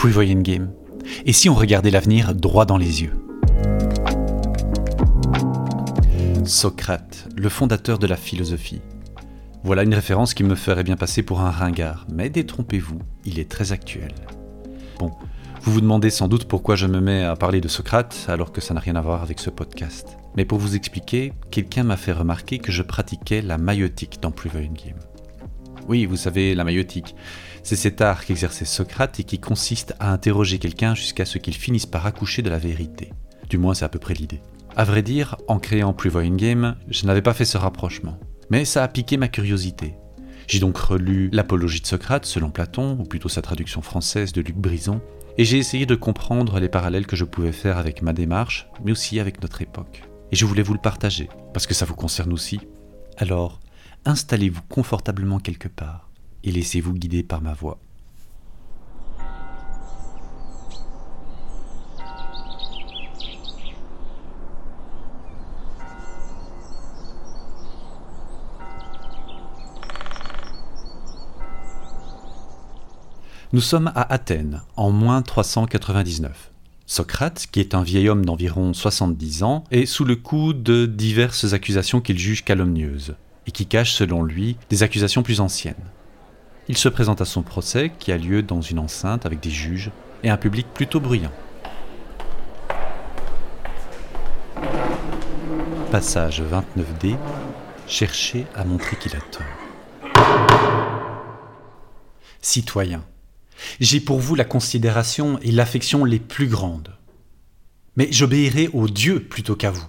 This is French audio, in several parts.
Prevoyant Game. Et si on regardait l'avenir droit dans les yeux? Socrate, le fondateur de la philosophie. Voilà une référence qui me ferait bien passer pour un ringard, mais détrompez-vous, il est très actuel. Bon, vous vous demandez sans doute pourquoi je me mets à parler de Socrate alors que ça n'a rien à voir avec ce podcast. Mais pour vous expliquer, quelqu'un m'a fait remarquer que je pratiquais la maïotique dans Prevoyant Game. Oui, vous savez, la maïotique. C'est cet art qu'exerçait Socrate et qui consiste à interroger quelqu'un jusqu'à ce qu'il finisse par accoucher de la vérité. Du moins, c'est à peu près l'idée. À vrai dire, en créant Prevoying Game, je n'avais pas fait ce rapprochement. Mais ça a piqué ma curiosité. J'ai donc relu l'Apologie de Socrate selon Platon, ou plutôt sa traduction française de Luc Brison, et j'ai essayé de comprendre les parallèles que je pouvais faire avec ma démarche, mais aussi avec notre époque. Et je voulais vous le partager, parce que ça vous concerne aussi. Alors, installez-vous confortablement quelque part et laissez-vous guider par ma voix. Nous sommes à Athènes, en moins 399. Socrate, qui est un vieil homme d'environ 70 ans, est sous le coup de diverses accusations qu'il juge calomnieuses, et qui cachent selon lui des accusations plus anciennes. Il se présente à son procès qui a lieu dans une enceinte avec des juges et un public plutôt bruyant. Passage 29D. Chercher à montrer qu'il a tort. Citoyen, j'ai pour vous la considération et l'affection les plus grandes. Mais j'obéirai au Dieu plutôt qu'à vous.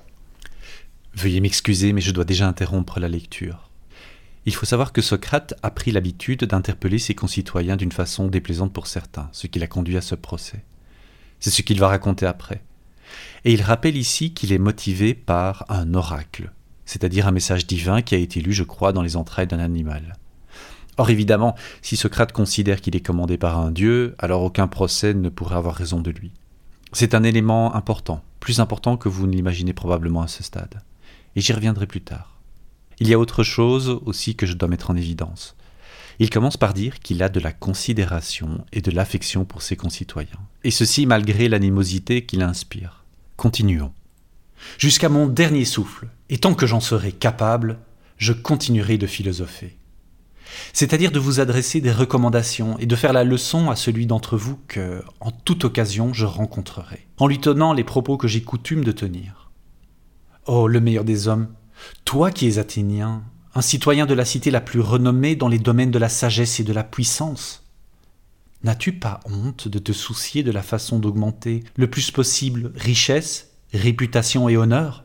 Veuillez m'excuser, mais je dois déjà interrompre la lecture. Il faut savoir que Socrate a pris l'habitude d'interpeller ses concitoyens d'une façon déplaisante pour certains, ce qui l'a conduit à ce procès. C'est ce qu'il va raconter après. Et il rappelle ici qu'il est motivé par un oracle, c'est-à-dire un message divin qui a été lu, je crois, dans les entrailles d'un animal. Or évidemment, si Socrate considère qu'il est commandé par un dieu, alors aucun procès ne pourrait avoir raison de lui. C'est un élément important, plus important que vous ne l'imaginez probablement à ce stade. Et j'y reviendrai plus tard. Il y a autre chose aussi que je dois mettre en évidence. Il commence par dire qu'il a de la considération et de l'affection pour ses concitoyens, et ceci malgré l'animosité qu'il inspire. Continuons. Jusqu'à mon dernier souffle, et tant que j'en serai capable, je continuerai de philosopher. C'est-à-dire de vous adresser des recommandations et de faire la leçon à celui d'entre vous que, en toute occasion, je rencontrerai, en lui tenant les propos que j'ai coutume de tenir. Oh, le meilleur des hommes, toi qui es athénien, un citoyen de la cité la plus renommée dans les domaines de la sagesse et de la puissance, n'as-tu pas honte de te soucier de la façon d'augmenter le plus possible richesse, réputation et honneur,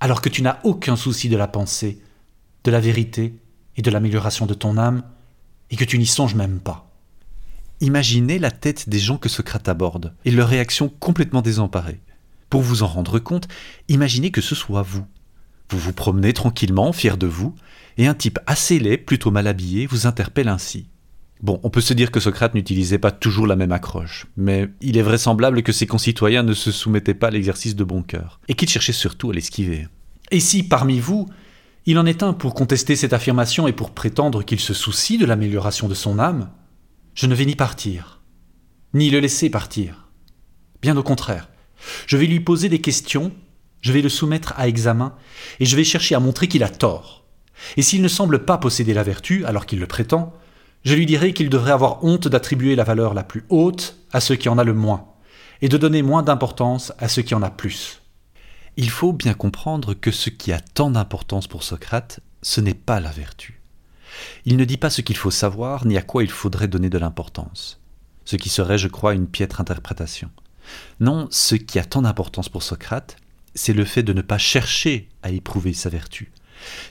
alors que tu n'as aucun souci de la pensée, de la vérité et de l'amélioration de ton âme, et que tu n'y songes même pas? Imaginez la tête des gens que Socrate aborde, et leur réaction complètement désemparée. Pour vous en rendre compte, imaginez que ce soit vous, vous vous promenez tranquillement, fier de vous, et un type assez laid, plutôt mal habillé, vous interpelle ainsi. Bon, on peut se dire que Socrate n'utilisait pas toujours la même accroche, mais il est vraisemblable que ses concitoyens ne se soumettaient pas à l'exercice de bon cœur, et qu'ils cherchaient surtout à l'esquiver. Et si, parmi vous, il en est un pour contester cette affirmation et pour prétendre qu'il se soucie de l'amélioration de son âme, je ne vais ni partir, ni le laisser partir. Bien au contraire, je vais lui poser des questions je vais le soumettre à examen et je vais chercher à montrer qu'il a tort. Et s'il ne semble pas posséder la vertu, alors qu'il le prétend, je lui dirai qu'il devrait avoir honte d'attribuer la valeur la plus haute à ceux qui en a le moins, et de donner moins d'importance à ceux qui en a plus. Il faut bien comprendre que ce qui a tant d'importance pour Socrate, ce n'est pas la vertu. Il ne dit pas ce qu'il faut savoir, ni à quoi il faudrait donner de l'importance. Ce qui serait, je crois, une piètre interprétation. Non, ce qui a tant d'importance pour Socrate, c'est le fait de ne pas chercher à éprouver sa vertu.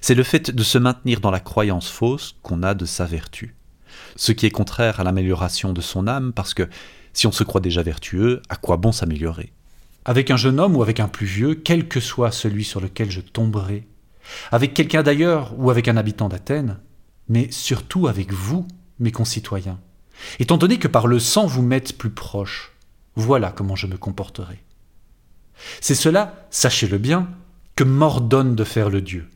C'est le fait de se maintenir dans la croyance fausse qu'on a de sa vertu. Ce qui est contraire à l'amélioration de son âme, parce que si on se croit déjà vertueux, à quoi bon s'améliorer? Avec un jeune homme ou avec un plus vieux, quel que soit celui sur lequel je tomberai, avec quelqu'un d'ailleurs ou avec un habitant d'Athènes, mais surtout avec vous, mes concitoyens, étant donné que par le sang vous m'êtes plus proche, voilà comment je me comporterai. C'est cela, sachez-le bien, que m'ordonne de faire le Dieu.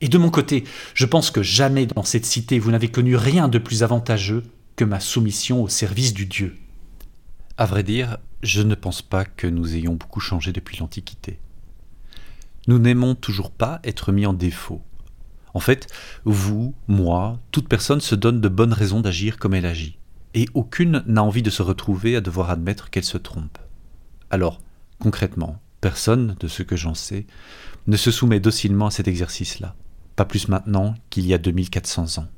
Et de mon côté, je pense que jamais dans cette cité vous n'avez connu rien de plus avantageux que ma soumission au service du Dieu. À vrai dire, je ne pense pas que nous ayons beaucoup changé depuis l'Antiquité. Nous n'aimons toujours pas être mis en défaut. En fait, vous, moi, toute personne se donne de bonnes raisons d'agir comme elle agit, et aucune n'a envie de se retrouver à devoir admettre qu'elle se trompe. Alors, concrètement, personne, de ce que j'en sais, ne se soumet docilement à cet exercice-là, pas plus maintenant qu'il y a 2400 ans.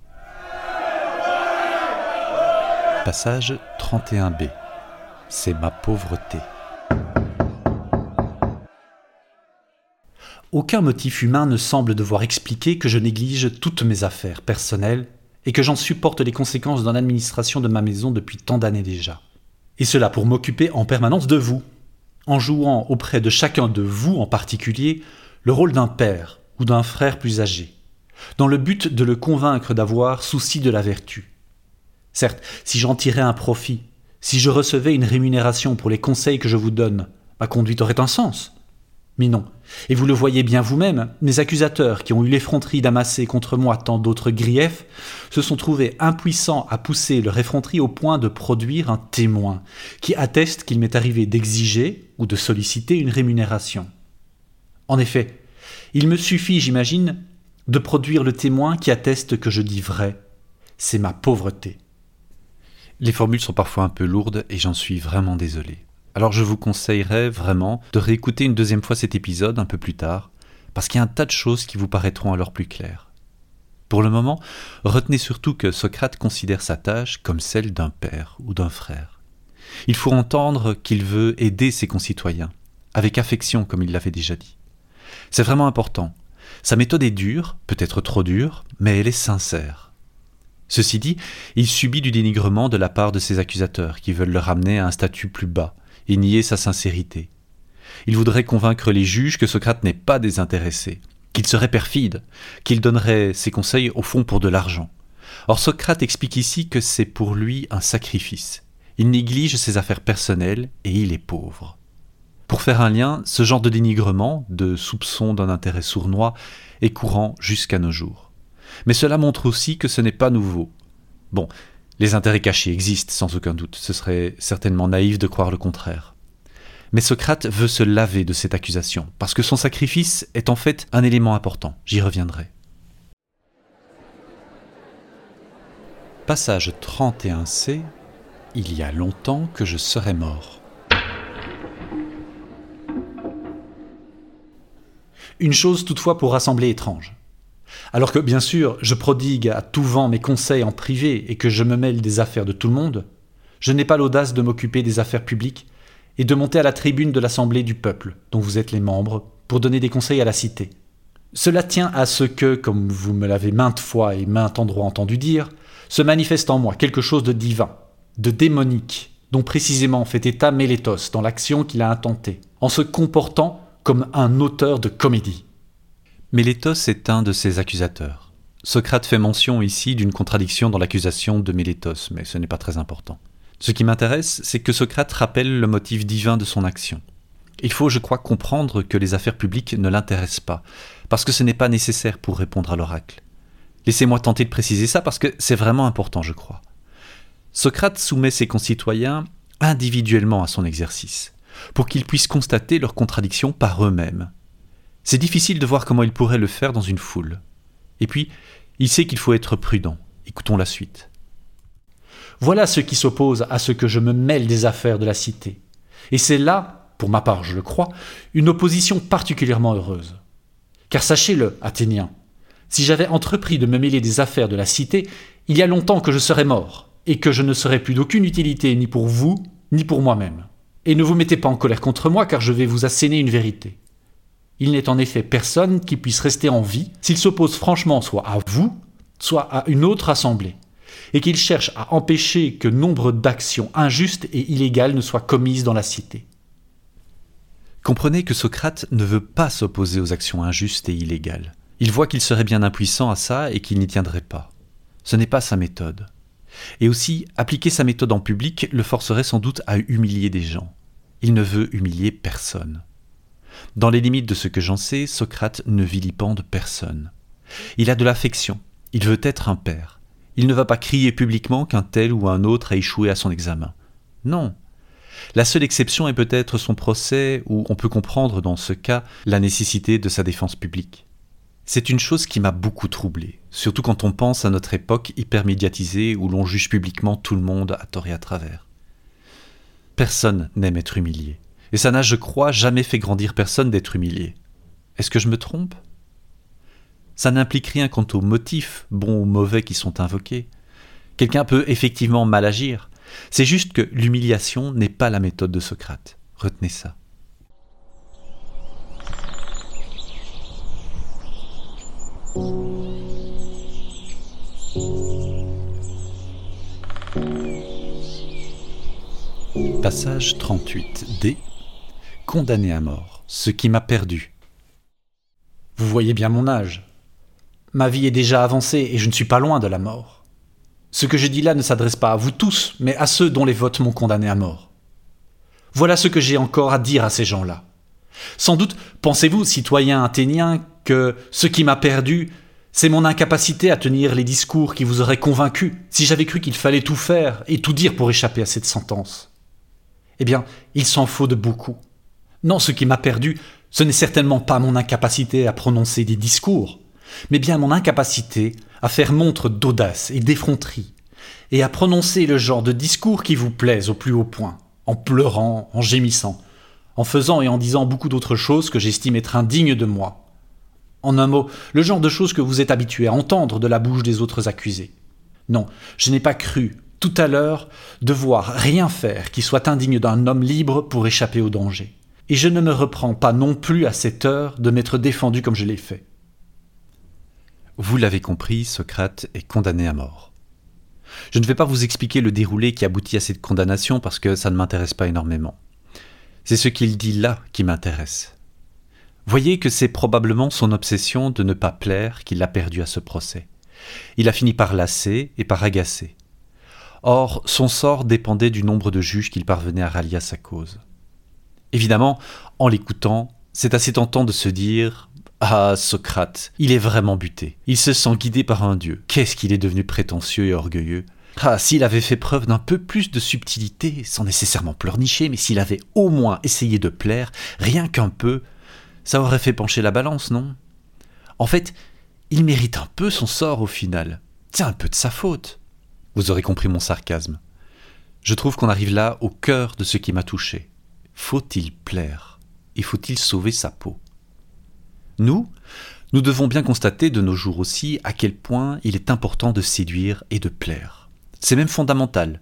Passage 31b c'est ma pauvreté. Aucun motif humain ne semble devoir expliquer que je néglige toutes mes affaires personnelles et que j'en supporte les conséquences dans l'administration de ma maison depuis tant d'années déjà. Et cela pour m'occuper en permanence de vous, en jouant auprès de chacun de vous en particulier le rôle d'un père ou d'un frère plus âgé, dans le but de le convaincre d'avoir souci de la vertu. Certes, si j'en tirais un profit, si je recevais une rémunération pour les conseils que je vous donne, ma conduite aurait un sens. Mais non. Et vous le voyez bien vous-même, mes accusateurs qui ont eu l'effronterie d'amasser contre moi tant d'autres griefs se sont trouvés impuissants à pousser leur effronterie au point de produire un témoin qui atteste qu'il m'est arrivé d'exiger ou de solliciter une rémunération. En effet, il me suffit, j'imagine, de produire le témoin qui atteste que je dis vrai. C'est ma pauvreté. Les formules sont parfois un peu lourdes et j'en suis vraiment désolé. Alors je vous conseillerais vraiment de réécouter une deuxième fois cet épisode un peu plus tard, parce qu'il y a un tas de choses qui vous paraîtront alors plus claires. Pour le moment, retenez surtout que Socrate considère sa tâche comme celle d'un père ou d'un frère. Il faut entendre qu'il veut aider ses concitoyens, avec affection comme il l'avait déjà dit. C'est vraiment important. Sa méthode est dure, peut-être trop dure, mais elle est sincère. Ceci dit, il subit du dénigrement de la part de ses accusateurs qui veulent le ramener à un statut plus bas et nier sa sincérité. Il voudrait convaincre les juges que Socrate n'est pas désintéressé, qu'il serait perfide, qu'il donnerait ses conseils au fond pour de l'argent. Or Socrate explique ici que c'est pour lui un sacrifice. Il néglige ses affaires personnelles et il est pauvre. Pour faire un lien, ce genre de dénigrement, de soupçon d'un intérêt sournois, est courant jusqu'à nos jours. Mais cela montre aussi que ce n'est pas nouveau. Bon, les intérêts cachés existent sans aucun doute, ce serait certainement naïf de croire le contraire. Mais Socrate veut se laver de cette accusation, parce que son sacrifice est en fait un élément important, j'y reviendrai. Passage 31c Il y a longtemps que je serais mort. Une chose toutefois pour rassembler étrange. Alors que, bien sûr, je prodigue à tout vent mes conseils en privé et que je me mêle des affaires de tout le monde, je n'ai pas l'audace de m'occuper des affaires publiques et de monter à la tribune de l'Assemblée du peuple, dont vous êtes les membres, pour donner des conseils à la cité. Cela tient à ce que, comme vous me l'avez maintes fois et maintes endroits entendu dire, se manifeste en moi quelque chose de divin, de démonique, dont précisément fait état Mélétos dans l'action qu'il a intentée, en se comportant comme un auteur de comédie. Mélétos est un de ses accusateurs. Socrate fait mention ici d'une contradiction dans l'accusation de Mélétos, mais ce n'est pas très important. Ce qui m'intéresse, c'est que Socrate rappelle le motif divin de son action. Il faut, je crois, comprendre que les affaires publiques ne l'intéressent pas, parce que ce n'est pas nécessaire pour répondre à l'oracle. Laissez-moi tenter de préciser ça parce que c'est vraiment important, je crois. Socrate soumet ses concitoyens individuellement à son exercice, pour qu'ils puissent constater leurs contradictions par eux-mêmes, c'est difficile de voir comment il pourrait le faire dans une foule. Et puis, il sait qu'il faut être prudent. Écoutons la suite. Voilà ce qui s'oppose à ce que je me mêle des affaires de la cité. Et c'est là, pour ma part je le crois, une opposition particulièrement heureuse. Car sachez-le, Athéniens, si j'avais entrepris de me mêler des affaires de la cité, il y a longtemps que je serais mort, et que je ne serais plus d'aucune utilité ni pour vous, ni pour moi-même. Et ne vous mettez pas en colère contre moi, car je vais vous asséner une vérité. Il n'est en effet personne qui puisse rester en vie s'il s'oppose franchement soit à vous, soit à une autre assemblée, et qu'il cherche à empêcher que nombre d'actions injustes et illégales ne soient commises dans la cité. Comprenez que Socrate ne veut pas s'opposer aux actions injustes et illégales. Il voit qu'il serait bien impuissant à ça et qu'il n'y tiendrait pas. Ce n'est pas sa méthode. Et aussi, appliquer sa méthode en public le forcerait sans doute à humilier des gens. Il ne veut humilier personne. Dans les limites de ce que j'en sais, Socrate ne vilipende personne. Il a de l'affection, il veut être un père. Il ne va pas crier publiquement qu'un tel ou un autre a échoué à son examen. Non. La seule exception est peut-être son procès où on peut comprendre dans ce cas la nécessité de sa défense publique. C'est une chose qui m'a beaucoup troublé, surtout quand on pense à notre époque hyper médiatisée où l'on juge publiquement tout le monde à tort et à travers. Personne n'aime être humilié, et ça n'a, je crois, jamais fait grandir personne d'être humilié. Est-ce que je me trompe? Ça n'implique rien quant aux motifs, bons ou mauvais, qui sont invoqués. Quelqu'un peut effectivement mal agir. C'est juste que l'humiliation n'est pas la méthode de Socrate. Retenez ça. Passage 38 D. Condamné à mort, ce qui m'a perdu. Vous voyez bien mon âge. Ma vie est déjà avancée et je ne suis pas loin de la mort. Ce que je dis là ne s'adresse pas à vous tous, mais à ceux dont les votes m'ont condamné à mort. Voilà ce que j'ai encore à dire à ces gens-là. Sans doute pensez-vous, citoyens athéniens, que ce qui m'a perdu, c'est mon incapacité à tenir les discours qui vous auraient convaincu si j'avais cru qu'il fallait tout faire et tout dire pour échapper à cette sentence. Eh bien, il s'en faut de beaucoup. Non, ce qui m'a perdu, ce n'est certainement pas mon incapacité à prononcer des discours, mais bien mon incapacité à faire montre d'audace et d'effronterie, et à prononcer le genre de discours qui vous plaise au plus haut point, en pleurant, en gémissant, en faisant et en disant beaucoup d'autres choses que j'estime être indignes de moi. En un mot, le genre de choses que vous êtes habitué à entendre de la bouche des autres accusés. Non, je n'ai pas cru, tout à l'heure, devoir rien faire qui soit indigne d'un homme libre pour échapper au danger. Et je ne me reprends pas non plus à cette heure de m'être défendu comme je l'ai fait. Vous l'avez compris, Socrate est condamné à mort. Je ne vais pas vous expliquer le déroulé qui aboutit à cette condamnation parce que ça ne m'intéresse pas énormément. C'est ce qu'il dit là qui m'intéresse. Voyez que c'est probablement son obsession de ne pas plaire qui l'a perdu à ce procès. Il a fini par lasser et par agacer. Or, son sort dépendait du nombre de juges qu'il parvenait à rallier à sa cause. Évidemment, en l'écoutant, c'est assez tentant de se dire Ah, Socrate, il est vraiment buté. Il se sent guidé par un dieu. Qu'est-ce qu'il est devenu prétentieux et orgueilleux ah, s'il avait fait preuve d'un peu plus de subtilité, sans nécessairement pleurnicher, mais s'il avait au moins essayé de plaire, rien qu'un peu, ça aurait fait pencher la balance, non? En fait, il mérite un peu son sort au final. C'est un peu de sa faute. Vous aurez compris mon sarcasme. Je trouve qu'on arrive là au cœur de ce qui m'a touché. Faut-il plaire Et faut-il sauver sa peau? Nous, nous devons bien constater de nos jours aussi à quel point il est important de séduire et de plaire. C'est même fondamental.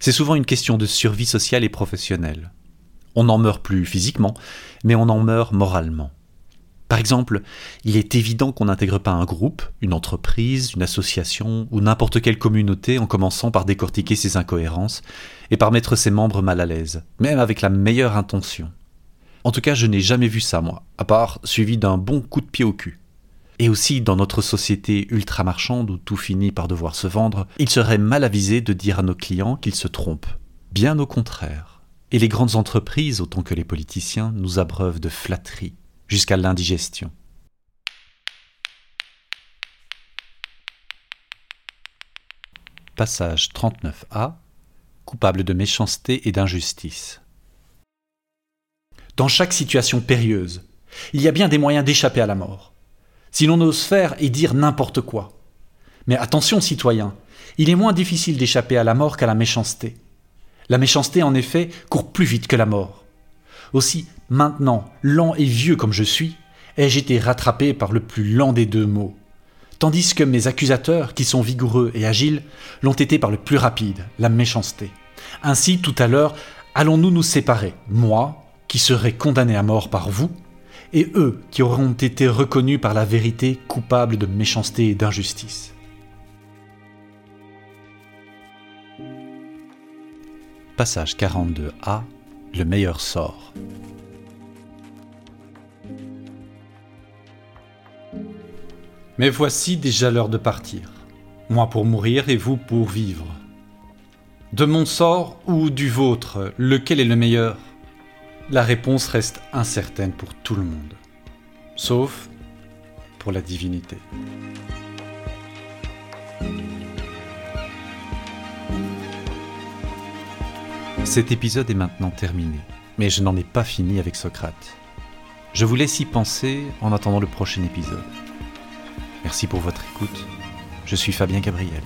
C'est souvent une question de survie sociale et professionnelle. On n'en meurt plus physiquement, mais on en meurt moralement. Par exemple, il est évident qu'on n'intègre pas un groupe, une entreprise, une association ou n'importe quelle communauté en commençant par décortiquer ses incohérences et par mettre ses membres mal à l'aise, même avec la meilleure intention. En tout cas, je n'ai jamais vu ça, moi, à part suivi d'un bon coup de pied au cul. Et aussi, dans notre société ultra-marchande où tout finit par devoir se vendre, il serait mal avisé de dire à nos clients qu'ils se trompent. Bien au contraire. Et les grandes entreprises, autant que les politiciens, nous abreuvent de flatteries, jusqu'à l'indigestion. Passage 39a. Coupable de méchanceté et d'injustice. Dans chaque situation périlleuse, il y a bien des moyens d'échapper à la mort si l'on ose faire et dire n'importe quoi. Mais attention, citoyens, il est moins difficile d'échapper à la mort qu'à la méchanceté. La méchanceté, en effet, court plus vite que la mort. Aussi, maintenant, lent et vieux comme je suis, ai-je été rattrapé par le plus lent des deux mots, tandis que mes accusateurs, qui sont vigoureux et agiles, l'ont été par le plus rapide, la méchanceté. Ainsi, tout à l'heure, allons-nous nous séparer, moi, qui serai condamné à mort par vous, et eux qui auront été reconnus par la vérité coupables de méchanceté et d'injustice. Passage 42a Le meilleur sort. Mais voici déjà l'heure de partir. Moi pour mourir et vous pour vivre. De mon sort ou du vôtre, lequel est le meilleur? La réponse reste incertaine pour tout le monde, sauf pour la divinité. Cet épisode est maintenant terminé, mais je n'en ai pas fini avec Socrate. Je vous laisse y penser en attendant le prochain épisode. Merci pour votre écoute. Je suis Fabien Gabriel.